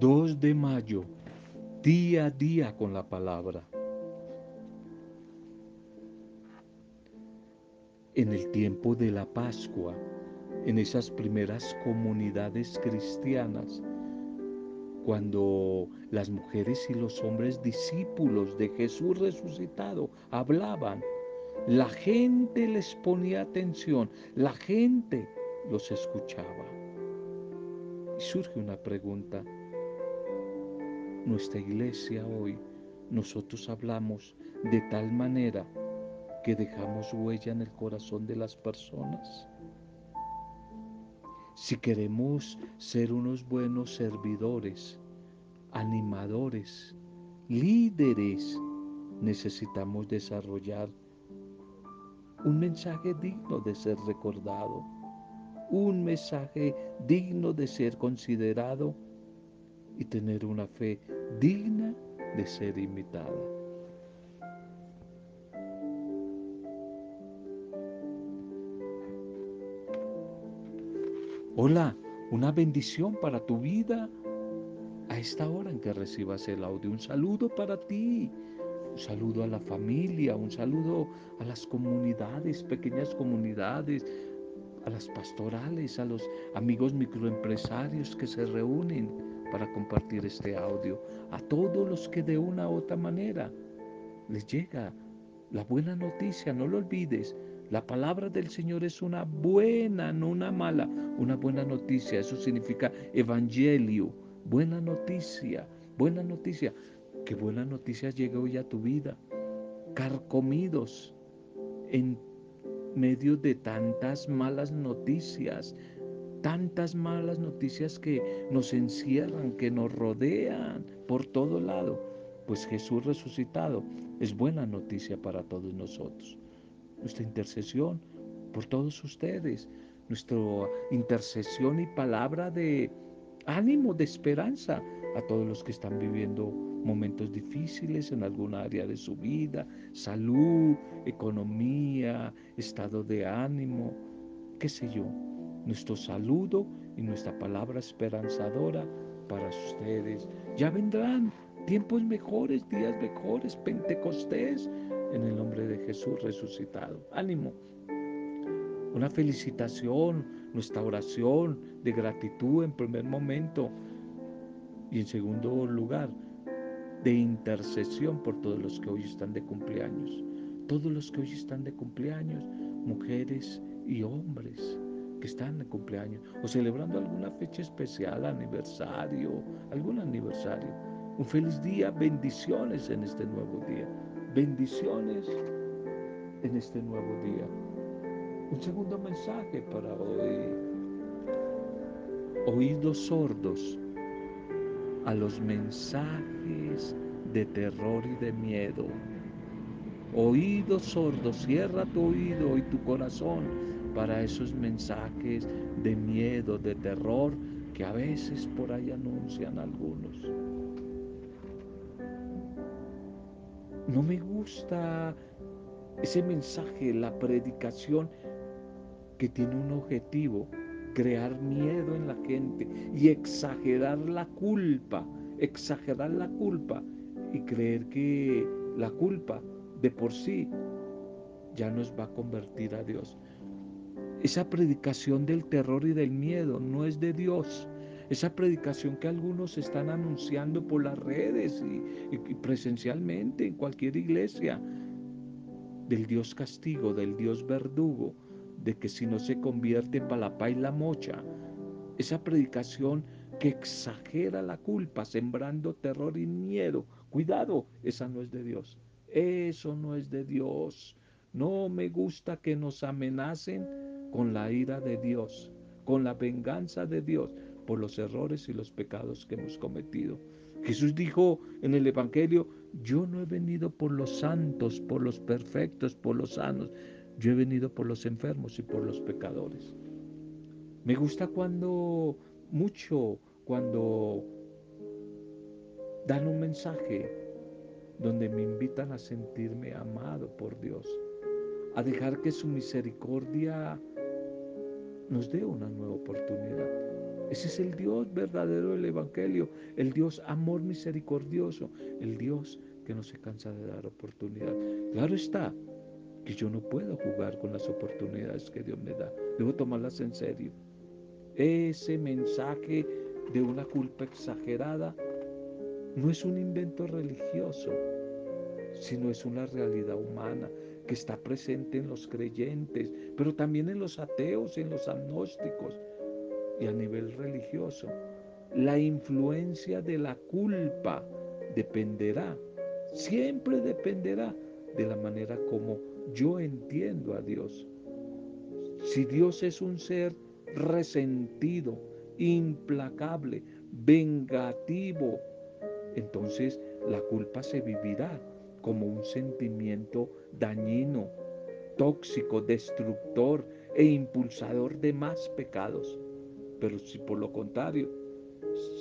2 de mayo, día a día con la palabra. En el tiempo de la Pascua, en esas primeras comunidades cristianas, cuando las mujeres y los hombres discípulos de Jesús resucitado hablaban, la gente les ponía atención, la gente los escuchaba. Y surge una pregunta, nuestra iglesia hoy, nosotros hablamos de tal manera que dejamos huella en el corazón de las personas. Si queremos ser unos buenos servidores, animadores, líderes, necesitamos desarrollar un mensaje digno de ser recordado, un mensaje digno de ser considerado y tener una fe digna de ser imitada. Hola, una bendición para tu vida a esta hora en que recibas el audio. Un saludo para ti, un saludo a la familia, un saludo a las comunidades, pequeñas comunidades, a las pastorales, a los amigos microempresarios que se reúnen para compartir este audio, a todos los que de una u otra manera les llega la buena noticia, no lo olvides. La palabra del Señor es una buena, no una mala, una buena noticia. Eso significa evangelio, buena noticia, buena noticia. Que buena noticia llegue hoy a tu vida. Carcomidos en medio de tantas malas noticias, tantas malas noticias que nos encierran, que nos rodean por todo lado. Pues Jesús resucitado es buena noticia para todos nosotros. Nuestra intercesión por todos ustedes, nuestra intercesión y palabra de ánimo, de esperanza a todos los que están viviendo momentos difíciles en alguna área de su vida, salud, economía, estado de ánimo, qué sé yo nuestro saludo y nuestra palabra esperanzadora para ustedes. Ya vendrán tiempos mejores, días mejores, Pentecostés, en el nombre de Jesús resucitado. Ánimo. Una felicitación, nuestra oración de gratitud en primer momento y en segundo lugar, de intercesión por todos los que hoy están de cumpleaños. Todos los que hoy están de cumpleaños, mujeres y hombres que están de cumpleaños o celebrando alguna fecha especial, aniversario, algún aniversario. Un feliz día, bendiciones en este nuevo día. Bendiciones en este nuevo día. Un segundo mensaje para hoy. Oídos sordos a los mensajes de terror y de miedo. Oídos sordos, cierra tu oído y tu corazón para esos mensajes de miedo, de terror que a veces por ahí anuncian algunos. No me gusta ese mensaje, la predicación que tiene un objetivo, crear miedo en la gente y exagerar la culpa, exagerar la culpa y creer que la culpa de por sí ya nos va a convertir a Dios. Esa predicación del terror y del miedo no es de Dios. Esa predicación que algunos están anunciando por las redes y, presencialmente en cualquier iglesia, del Dios castigo, del Dios verdugo, de que si no se convierte para la y la mocha, esa predicación que exagera la culpa, sembrando terror y miedo. Cuidado, esa no es de Dios. Eso no es de Dios. No me gusta que nos amenacen con la ira de Dios, con la venganza de Dios por los errores y los pecados que hemos cometido. Jesús dijo en el Evangelio, yo no he venido por los santos, por los perfectos, por los sanos, yo he venido por los enfermos y por los pecadores. Me gusta cuando, mucho, cuando dan un mensaje donde me invitan a sentirme amado por Dios, a dejar que su misericordia nos dé una nueva oportunidad. Ese es el Dios verdadero del Evangelio, el Dios amor misericordioso, el Dios que no se cansa de dar oportunidad. Claro está que yo no puedo jugar con las oportunidades que Dios me da, debo tomarlas en serio. Ese mensaje de una culpa exagerada no es un invento religioso, sino es una realidad humana que está presente en los creyentes, pero también en los ateos, en los agnósticos y a nivel religioso. La influencia de la culpa dependerá, siempre dependerá de la manera como yo entiendo a Dios. Si Dios es un ser resentido, implacable, vengativo, entonces la culpa se vivirá como un sentimiento dañino, tóxico, destructor e impulsador de más pecados. Pero si por lo contrario,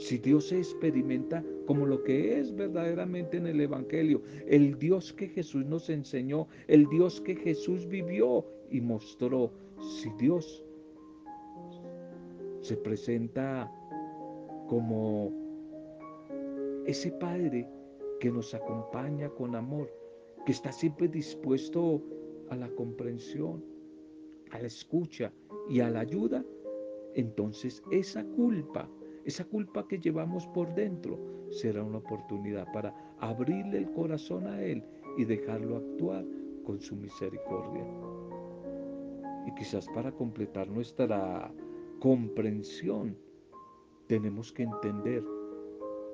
si Dios se experimenta como lo que es verdaderamente en el Evangelio, el Dios que Jesús nos enseñó, el Dios que Jesús vivió y mostró, si Dios se presenta como ese Padre que nos acompaña con amor, que está siempre dispuesto a la comprensión, a la escucha y a la ayuda, entonces esa culpa, esa culpa que llevamos por dentro, será una oportunidad para abrirle el corazón a Él y dejarlo actuar con su misericordia. Y quizás para completar nuestra comprensión, tenemos que entender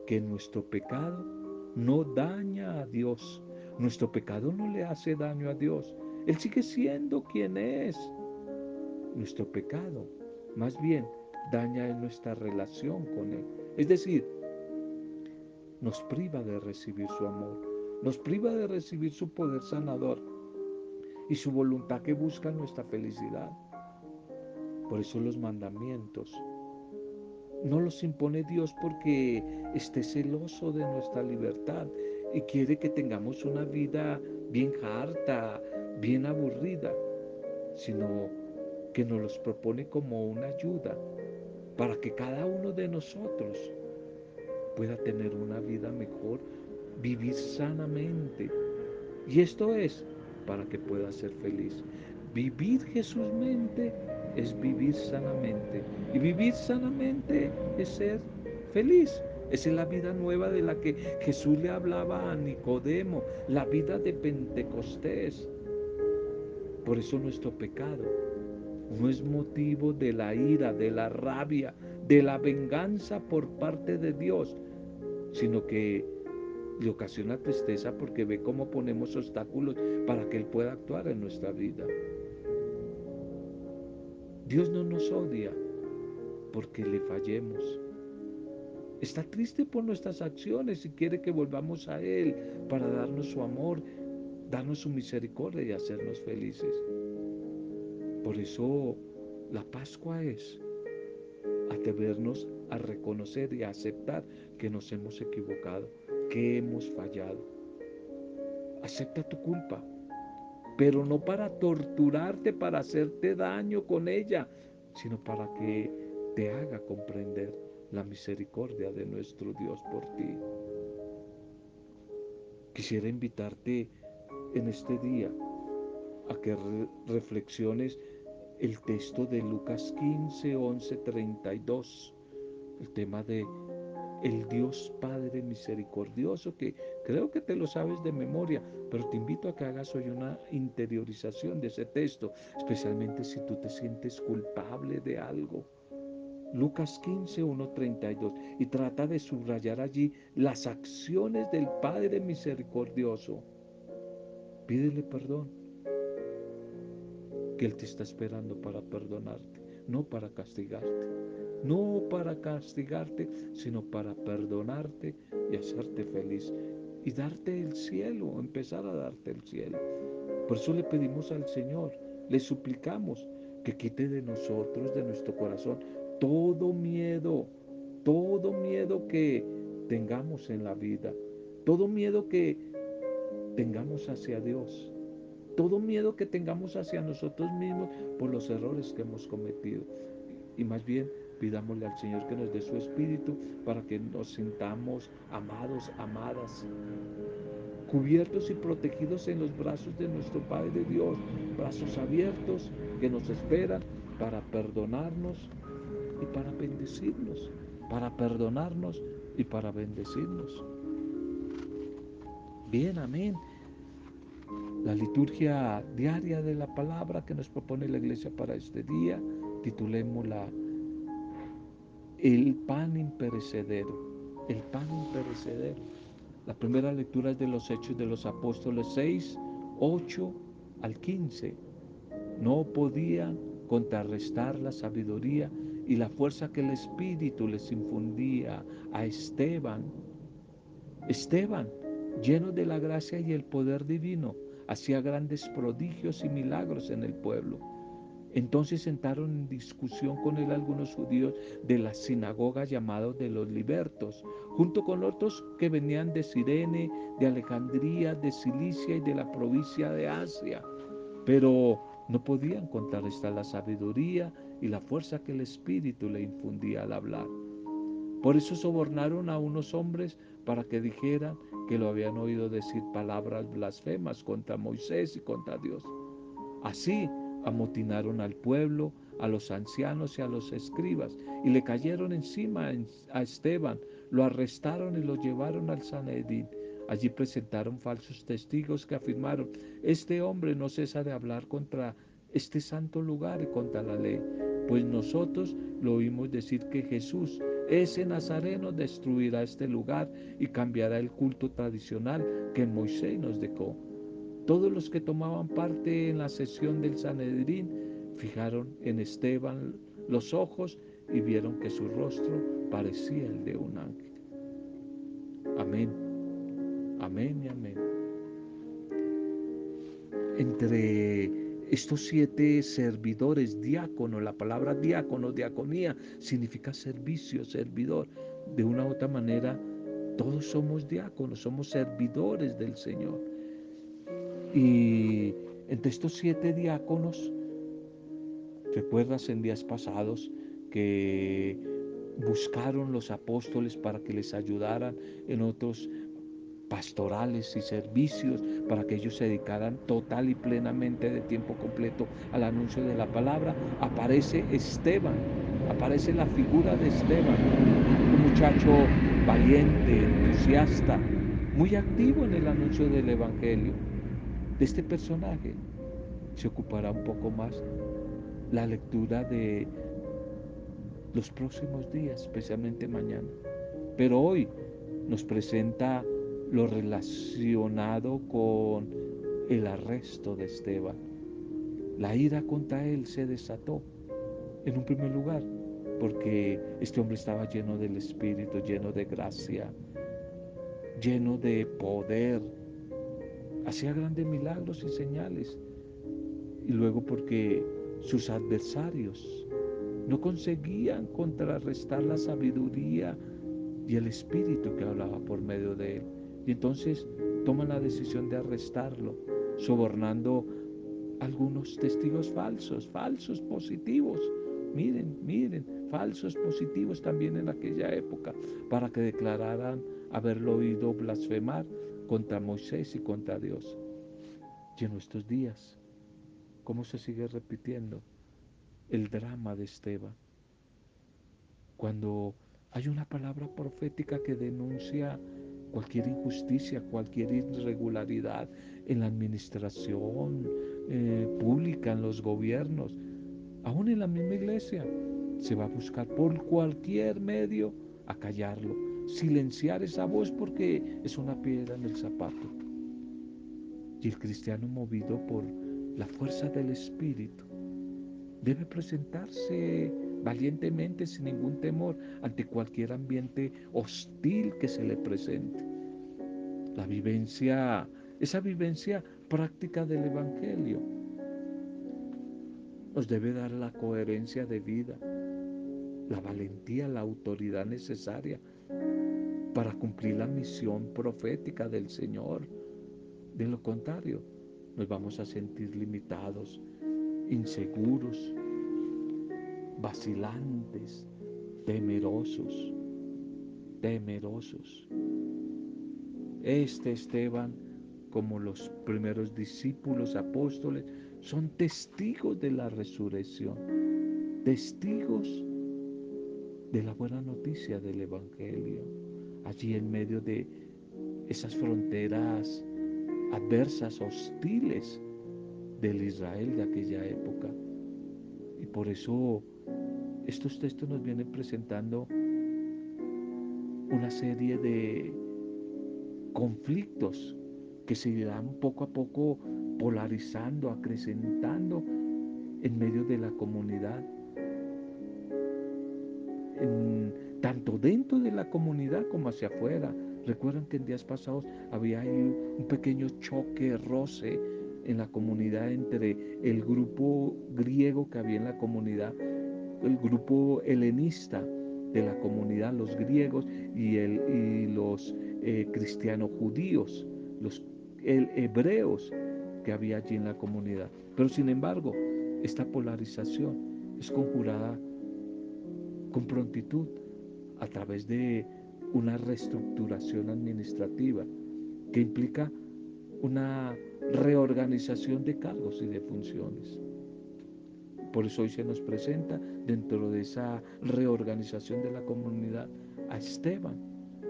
que nuestro pecado no daña a Dios. Nuestro pecado no le hace daño a Dios. Él sigue siendo quien es. Nuestro pecado, más bien, daña en nuestra relación con Él. Es decir, nos priva de recibir su amor, nos priva de recibir su poder sanador y su voluntad que busca nuestra felicidad. Por eso los mandamientos no los impone Dios porque esté celoso de nuestra libertad y quiere que tengamos una vida bien harta, bien aburrida, sino que nos los propone como una ayuda para que cada uno de nosotros pueda tener una vida mejor, vivir sanamente. Y esto es para que pueda ser feliz. Vivir Jesús mente es vivir sanamente. Y vivir sanamente es ser feliz. Esa es la vida nueva de la que Jesús le hablaba a Nicodemo, la vida de Pentecostés. Por eso nuestro pecado no es motivo de la ira, de la rabia, de la venganza por parte de Dios, sino que le ocasiona tristeza porque ve cómo ponemos obstáculos para que Él pueda actuar en nuestra vida. Dios no nos odia porque le fallemos. Está triste por nuestras acciones y quiere que volvamos a Él para darnos su amor, darnos su misericordia y hacernos felices. Por eso la Pascua es atrevernos a reconocer y a aceptar que nos hemos equivocado, que hemos fallado. Acepta tu culpa, pero no para torturarte, para hacerte daño con ella, sino para que te haga comprender la misericordia de nuestro Dios por ti. Quisiera invitarte en este día a que reflexiones el texto de Lucas 15, 11, 32, el tema de el Dios Padre misericordioso, que creo que te lo sabes de memoria, pero te invito a que hagas hoy una interiorización de ese texto, especialmente si tú te sientes culpable de algo. Lucas 15, 1, 32, y trata de subrayar allí las acciones del Padre misericordioso. Pídele perdón, que Él te está esperando para perdonarte, no para castigarte no para castigarte, sino para perdonarte y hacerte feliz y darte el cielo, empezar a darte el cielo. Por eso le pedimos al Señor, le suplicamos que quite de nosotros, de nuestro corazón, todo miedo, todo miedo que tengamos en la vida, todo miedo que tengamos hacia Dios, todo miedo que tengamos hacia nosotros mismos por los errores que hemos cometido. Y más bien pidámosle al Señor que nos dé su espíritu para que nos sintamos amados, amadas, cubiertos y protegidos en los brazos de nuestro Padre Dios, brazos abiertos que nos esperan para perdonarnos y para bendecirnos, para perdonarnos y para bendecirnos. Bien, amén. La liturgia diaria de la palabra que nos propone la iglesia para este día, titulémosla El pan imperecedero, el pan imperecedero. La primera lectura es de los Hechos de los Apóstoles 6, 8 al 15. No podían contrarrestar la sabiduría y la fuerza que el Espíritu les infundía a Esteban. Esteban lleno de la gracia y el poder divino, hacía grandes prodigios y milagros en el pueblo. Entonces sentaron en discusión con él algunos judíos de la sinagoga llamados de los libertos, junto con otros que venían de Sirene, de Alejandría, de Cilicia y de la provincia de Asia. Pero no podían contrarrestar la sabiduría y la fuerza que el Espíritu le infundía al hablar. Por eso sobornaron a unos hombres para que dijeran que lo habían oído decir palabras blasfemas contra Moisés y contra Dios. Así amotinaron al pueblo, a los ancianos y a los escribas, y le cayeron encima a Esteban, lo arrestaron y lo llevaron al Sanedín. Allí presentaron falsos testigos que afirmaron, este hombre no cesa de hablar contra este santo lugar y contra la ley, pues nosotros lo oímos decir que Jesús, ese Nazareno destruirá este lugar y cambiará el culto tradicional que Moisés nos dejó. Todos los que tomaban parte en la sesión del Sanedrín fijaron en Esteban los ojos y vieron que su rostro parecía el de un ángel. Amén. Amén y amén. Entre estos siete servidores, diácono, la palabra diácono, diaconía, significa servicio, servidor. De una u otra manera, todos somos diáconos, somos servidores del Señor. Y entre estos siete diáconos, recuerdas en días pasados que buscaron los apóstoles para que les ayudaran en otros pastorales y servicios para que ellos se dedicaran total y plenamente de tiempo completo al anuncio de la palabra, aparece Esteban, aparece la figura de Esteban, un muchacho valiente, entusiasta, muy activo en el anuncio del Evangelio. De este personaje se ocupará un poco más la lectura de los próximos días, especialmente mañana. Pero hoy nos presenta lo relacionado con el arresto de Esteban. La ira contra él se desató, en un primer lugar, porque este hombre estaba lleno del Espíritu, lleno de gracia, lleno de poder, hacía grandes milagros y señales. Y luego porque sus adversarios no conseguían contrarrestar la sabiduría y el espíritu que hablaba por medio de él. Y entonces toman la decisión de arrestarlo, sobornando algunos testigos falsos, falsos positivos. Miren, miren, falsos positivos también en aquella época, para que declararan haberlo oído blasfemar contra Moisés y contra Dios. Y en nuestros días, ¿cómo se sigue repitiendo el drama de Esteban? Cuando hay una palabra profética que denuncia cualquier injusticia, cualquier irregularidad en la administración eh, pública, en los gobiernos, aún en la misma iglesia. Se va a buscar por cualquier medio a callarlo, silenciar esa voz porque es una piedra en el zapato. Y el cristiano movido por la fuerza del Espíritu debe presentarse valientemente, sin ningún temor, ante cualquier ambiente hostil que se le presente. La vivencia, esa vivencia práctica del Evangelio, nos debe dar la coherencia de vida, la valentía, la autoridad necesaria para cumplir la misión profética del Señor. De lo contrario, nos vamos a sentir limitados, inseguros, vacilantes, temerosos, temerosos. Este Esteban, como los primeros discípulos apóstoles, son testigos de la resurrección, testigos de la buena noticia del Evangelio, allí en medio de esas fronteras adversas, hostiles del Israel de aquella época. Y por eso estos textos nos vienen presentando una serie de conflictos que se irán poco a poco polarizando, acrecentando en medio de la comunidad. tanto dentro de la comunidad como hacia afuera. Recuerdan que en días pasados había un pequeño choque, roce en la comunidad entre el grupo griego que había en la comunidad, el grupo helenista de la comunidad, los griegos y, el, y los eh, cristianos judíos, los hebreos que había allí en la comunidad. Pero sin embargo, esta polarización es conjurada con prontitud a través de una reestructuración administrativa que implica una reorganización de cargos y de funciones. Por eso hoy se nos presenta dentro de esa reorganización de la comunidad a Esteban,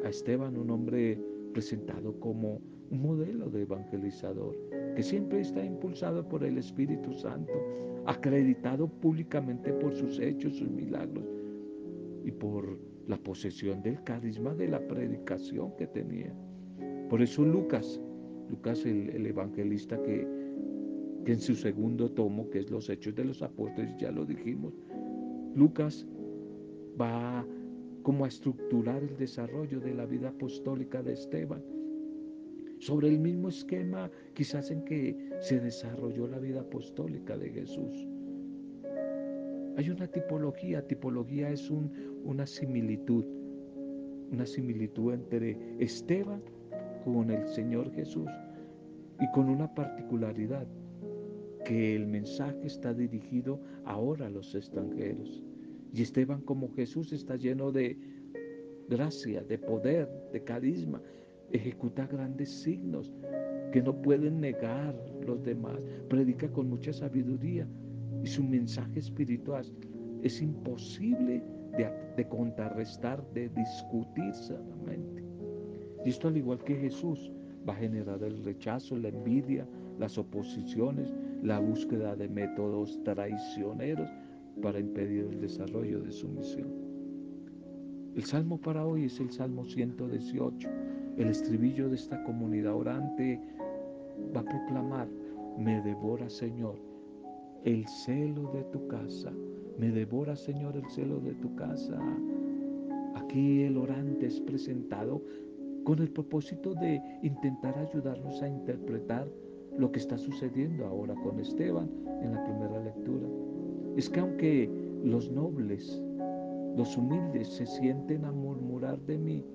a Esteban un hombre presentado como un modelo de evangelizador, que siempre está impulsado por el Espíritu Santo, acreditado públicamente por sus hechos, sus milagros y por la posesión del carisma de la predicación que tenía. Por eso Lucas, Lucas el, evangelista que, que en su segundo tomo, que es los Hechos de los Apóstoles, ya lo dijimos, Lucas va como a estructurar el desarrollo de la vida apostólica de Esteban sobre el mismo esquema quizás en que se desarrolló la vida apostólica de Jesús. Hay una tipología, tipología es una similitud, una similitud entre Esteban con el Señor Jesús y con una particularidad, que el mensaje está dirigido ahora a los extranjeros. Y Esteban como Jesús está lleno de gracia, de poder, de carisma, ejecuta grandes signos que no pueden negar los demás, predica con mucha sabiduría, y su mensaje espiritual es imposible de, contrarrestar, de discutir sanamente. Y esto al igual que Jesús va a generar el rechazo, la envidia, las oposiciones, la búsqueda de métodos traicioneros para impedir el desarrollo de su misión. El salmo para hoy es el Salmo 118. El estribillo de esta comunidad orante va a proclamar, me devora Señor el celo de tu casa. Me devora, Señor, el celo de tu casa. Aquí el orante es presentado con el propósito de intentar ayudarnos a interpretar lo que está sucediendo ahora con Esteban en la primera lectura. Es que aunque los nobles, los humildes se sienten a murmurar de mí,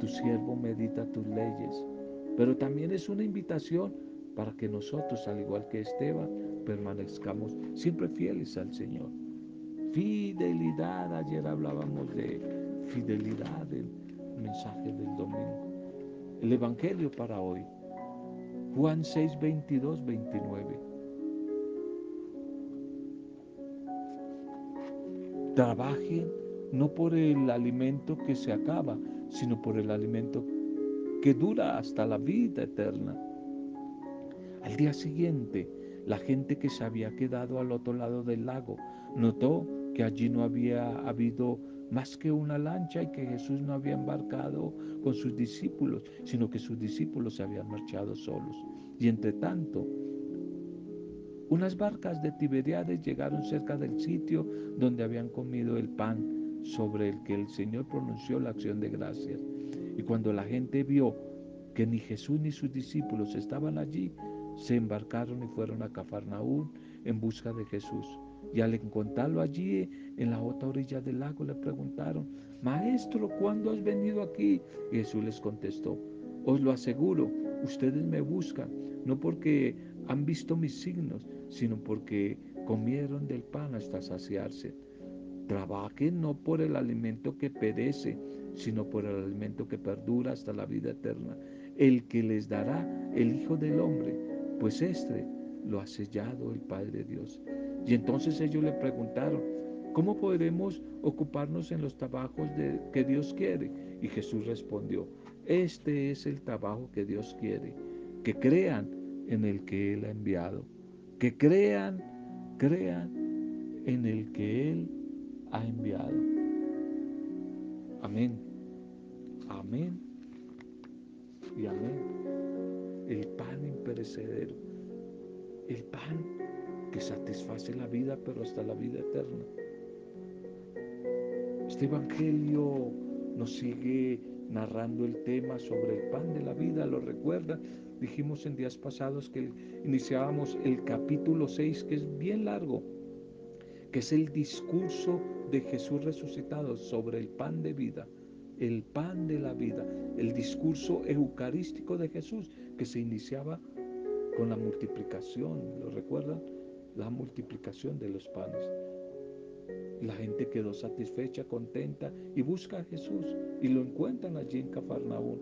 tu siervo medita tus leyes, pero también es una invitación para que nosotros, al igual que Esteban, permanezcamos siempre fieles al Señor. Fidelidad, ayer hablábamos de fidelidad, el mensaje del domingo. El Evangelio para hoy, Juan 6, 22, 29. Trabajen no por el alimento que se acaba, sino por el alimento que dura hasta la vida eterna. Al día siguiente, la gente que se había quedado al otro lado del lago notó que allí no había habido más que una lancha y que Jesús no había embarcado con sus discípulos, sino que sus discípulos se habían marchado solos. Y entre tanto, unas barcas de Tiberiades llegaron cerca del sitio donde habían comido el pan sobre el que el Señor pronunció la acción de gracias. Y cuando la gente vio que ni Jesús ni sus discípulos estaban allí, se embarcaron y fueron a Cafarnaúm en busca de Jesús. Y al encontrarlo allí en la otra orilla del lago le preguntaron, Maestro, ¿cuándo has venido aquí? Jesús les contestó, os lo aseguro ustedes me buscan, no porque han visto mis signos, sino porque comieron del pan hasta saciarse. Trabajen no por el alimento que perece, sino por el alimento que perdura hasta la vida eterna, el que les dará el Hijo del Hombre, pues este lo ha sellado el Padre Dios. Y entonces ellos le preguntaron, ¿cómo podremos ocuparnos en los trabajos de, que Dios quiere? Y Jesús respondió, este es el trabajo que Dios quiere, que crean en el que Él ha enviado, que crean, crean en el que Él ha enviado. Amén, amén y amén. El pan imperecedero, el pan que satisface la vida, pero hasta la vida eterna. Este Evangelio nos sigue narrando el tema sobre el pan de la vida, ¿lo recuerdan? Dijimos en días pasados que iniciábamos el capítulo 6, que es bien largo, que es el discurso de Jesús resucitado sobre el pan de vida, el pan de la vida, el discurso eucarístico de Jesús que se iniciaba con la multiplicación, ¿lo recuerdan? La multiplicación de los panes. La gente quedó satisfecha, contenta y busca a Jesús y lo encuentran allí en Cafarnaún.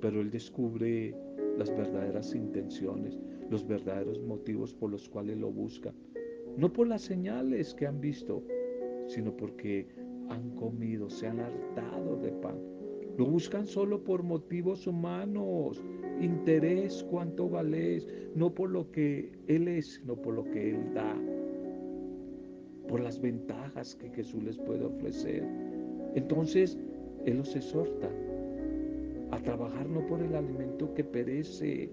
Pero él descubre las verdaderas intenciones, los verdaderos motivos por los cuales lo buscan. No por las señales que han visto, sino porque han comido, se han hartado de pan. Lo buscan solo por motivos humanos, interés, cuánto vales, no por lo que Él es, sino por lo que Él da por las ventajas que Jesús les puede ofrecer. Entonces, Él los exhorta a trabajar no por el alimento que perece,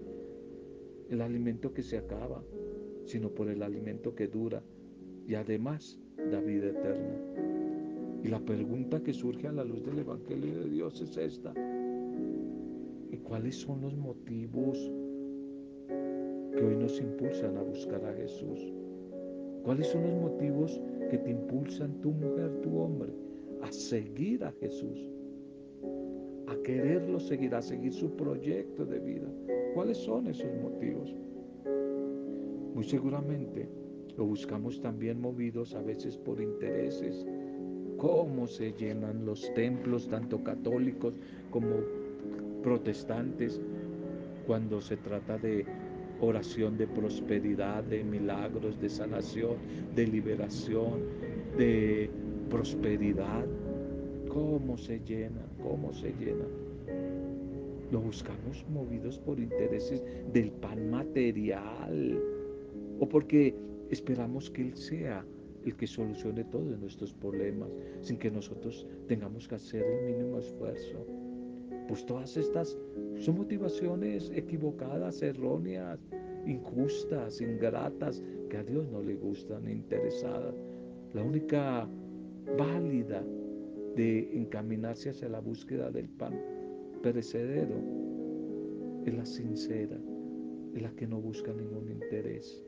el alimento que se acaba, sino por el alimento que dura y además da vida eterna. Y la pregunta que surge a la luz del Evangelio de Dios es esta. ¿Y cuáles son los motivos que hoy nos impulsan a buscar a Jesús? ¿Cuáles son los motivos que te impulsan tu mujer, tu hombre, a seguir a Jesús? A quererlo seguir, a seguir su proyecto de vida. ¿Cuáles son esos motivos? Muy seguramente lo buscamos también movidos a veces por intereses. Cómo se llenan los templos, tanto católicos como protestantes, cuando se trata de oración de prosperidad, de milagros, de sanación, de liberación, de prosperidad. ¿Cómo se llena? ¿Cómo se llena? Lo buscamos movidos por intereses del pan material o porque esperamos que Él sea el que solucione todos nuestros problemas sin que nosotros tengamos que hacer el mínimo esfuerzo. Pues todas estas son motivaciones equivocadas, erróneas, injustas, ingratas, que a Dios no le gustan, interesadas. La única válida de encaminarse hacia la búsqueda del pan perecedero es la sincera, es la que no busca ningún interés,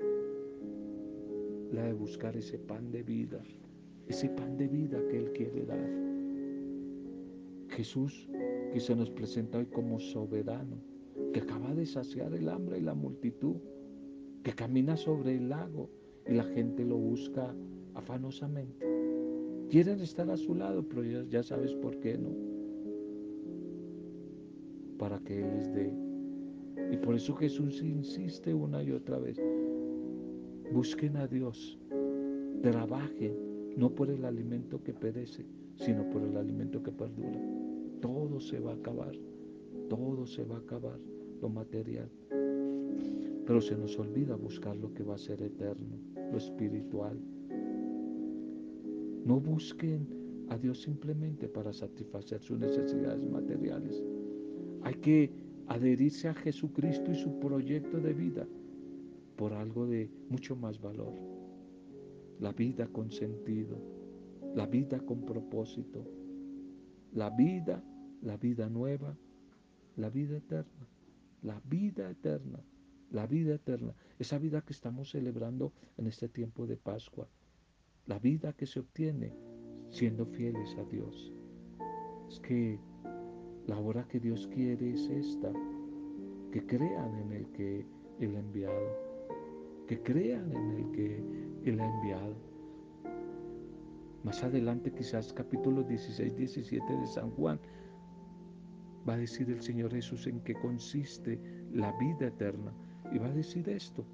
la de buscar ese pan de vida, ese pan de vida que Él quiere dar. Jesús que se nos presenta hoy como soberano, que acaba de saciar el hambre y la multitud, que camina sobre el lago y la gente lo busca afanosamente. Quieren estar a su lado, pero ya, sabes por qué no. Para que Él les dé. Y por eso Jesús insiste una y otra vez. Busquen a Dios, trabajen, no por el alimento que perece, sino por el alimento que perdura todo se va a acabar, todo se va a acabar, lo material. Pero se nos olvida buscar lo que va a ser eterno, lo espiritual. No busquen a Dios simplemente para satisfacer sus necesidades materiales. Hay que adherirse a Jesucristo y su proyecto de vida por algo de mucho más valor. La vida con sentido, la vida con propósito, la vida la vida nueva, la vida eterna, la vida eterna, la vida eterna, esa vida que estamos celebrando en este tiempo de Pascua, la vida que se obtiene siendo fieles a Dios. Es que la hora que Dios quiere es esta, que crean en el que ha enviado, que crean en el que Él ha enviado. Más adelante, quizás capítulo 16, 17 de San Juan, va a decir el Señor Jesús en qué consiste la vida eterna. Y va a decir esto,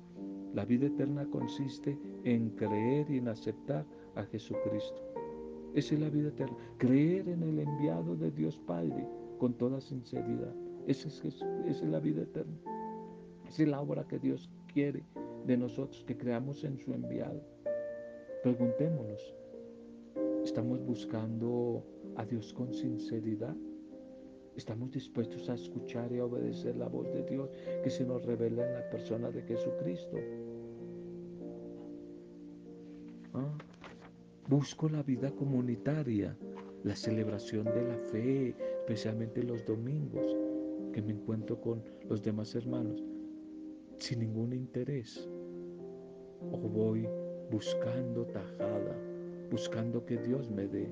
la vida eterna consiste en creer y en aceptar a Jesucristo. Esa es la vida eterna. Creer en el enviado de Dios Padre con toda sinceridad. Esa es, esa es la vida eterna. Esa es la obra que Dios quiere de nosotros, que creamos en su enviado. Preguntémonos, ¿estamos buscando a Dios con sinceridad? ¿Estamos dispuestos a escuchar y a obedecer la voz de Dios que se nos revela en la persona de Jesucristo? ¿Ah? Busco la vida comunitaria, la celebración de la fe, especialmente los domingos, que me encuentro con los demás hermanos, sin ningún interés. O voy buscando tajada, buscando que Dios me dé,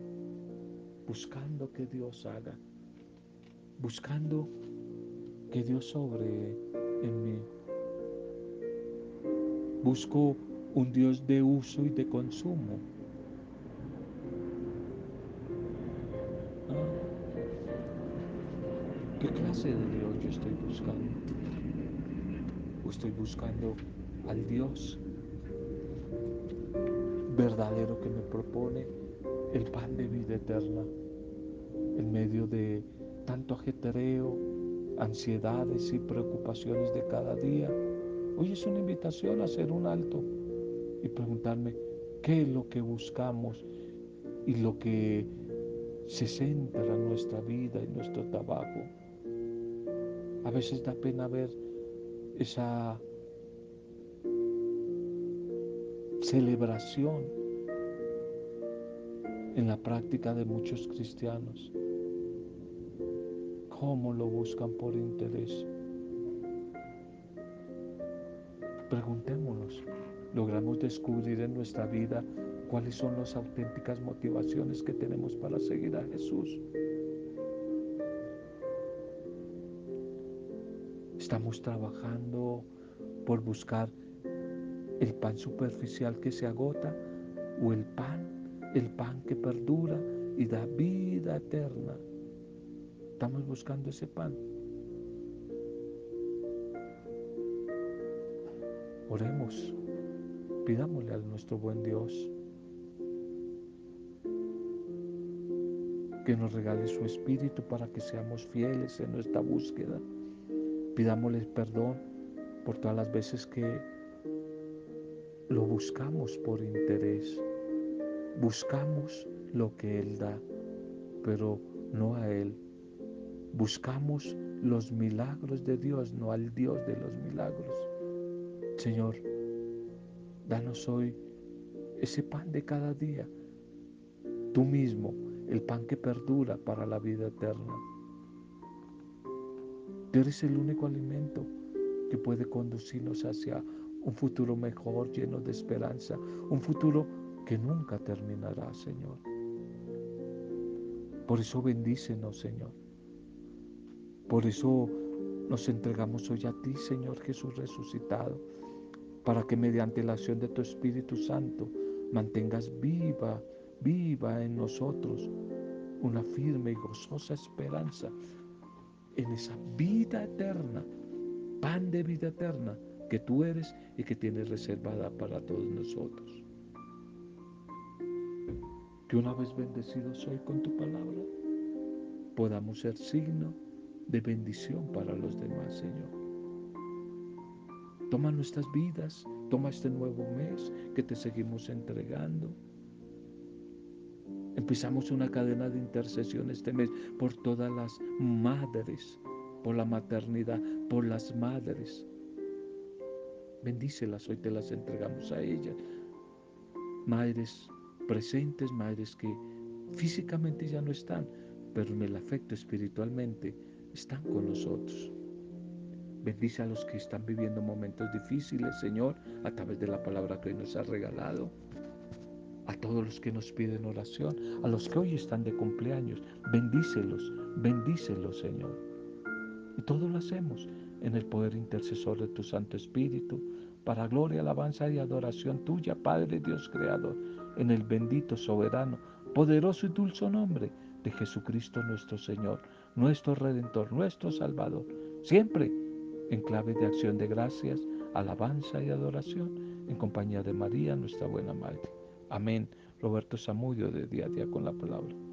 buscando que Dios haga buscando que Dios sobre en mí. Busco un Dios de uso y de consumo. Ah, ¿Qué clase de Dios yo estoy buscando? ¿O estoy buscando al Dios verdadero que me propone el pan de vida eterna en medio de tanto ajetreo, ansiedades y preocupaciones de cada día. Hoy es una invitación a hacer un alto y preguntarme qué es lo que buscamos y lo que se centra en nuestra vida y nuestro trabajo. A veces da pena ver esa celebración en la práctica de muchos cristianos cómo lo buscan por interés. Preguntémonos, ¿logramos descubrir en nuestra vida cuáles son las auténticas motivaciones que tenemos para seguir a Jesús? Estamos trabajando por buscar el pan superficial que se agota o el pan, el pan que perdura y da vida eterna. Estamos buscando ese pan. Oremos, pidámosle a nuestro buen Dios que nos regale su espíritu para que seamos fieles en nuestra búsqueda. Pidámosle perdón por todas las veces que lo buscamos por interés. Buscamos lo que Él da, pero no a Él. Buscamos los milagros de Dios, no al Dios de los milagros. Señor, danos hoy ese pan de cada día, tú mismo, el pan que perdura para la vida eterna. Tú eres el único alimento que puede conducirnos hacia un futuro mejor, lleno de esperanza, un futuro que nunca terminará, Señor. Por eso bendícenos, Señor. Por eso nos entregamos hoy a ti, Señor Jesús resucitado, para que mediante la acción de tu Espíritu Santo mantengas viva, viva en nosotros una firme y gozosa esperanza en esa vida eterna, pan de vida eterna que tú eres y que tienes reservada para todos nosotros. Que una vez bendecidos hoy con tu palabra, podamos ser signo de bendición para los demás, Señor. Toma nuestras vidas, toma este nuevo mes que te seguimos entregando. Empezamos una cadena de intercesión este mes por todas las madres, por la maternidad, por las madres. Bendícelas, hoy te las entregamos a ellas. Madres presentes, madres que físicamente ya no están, pero en el afecto espiritualmente están con nosotros. Bendice a los que están viviendo momentos difíciles, Señor, a través de la palabra que hoy nos ha regalado. A todos los que nos piden oración, a los que hoy están de cumpleaños, bendícelos, bendícelos, Señor. Y todo lo hacemos en el poder intercesor de tu Santo Espíritu, para gloria, alabanza y adoración tuya, Padre Dios Creador, en el bendito, soberano, poderoso y dulce nombre de Jesucristo nuestro Señor, nuestro Redentor, nuestro Salvador, siempre en clave de acción de gracias, alabanza y adoración, en compañía de María, nuestra buena Madre. Amén. Roberto Zamudio de Día a Día con la Palabra.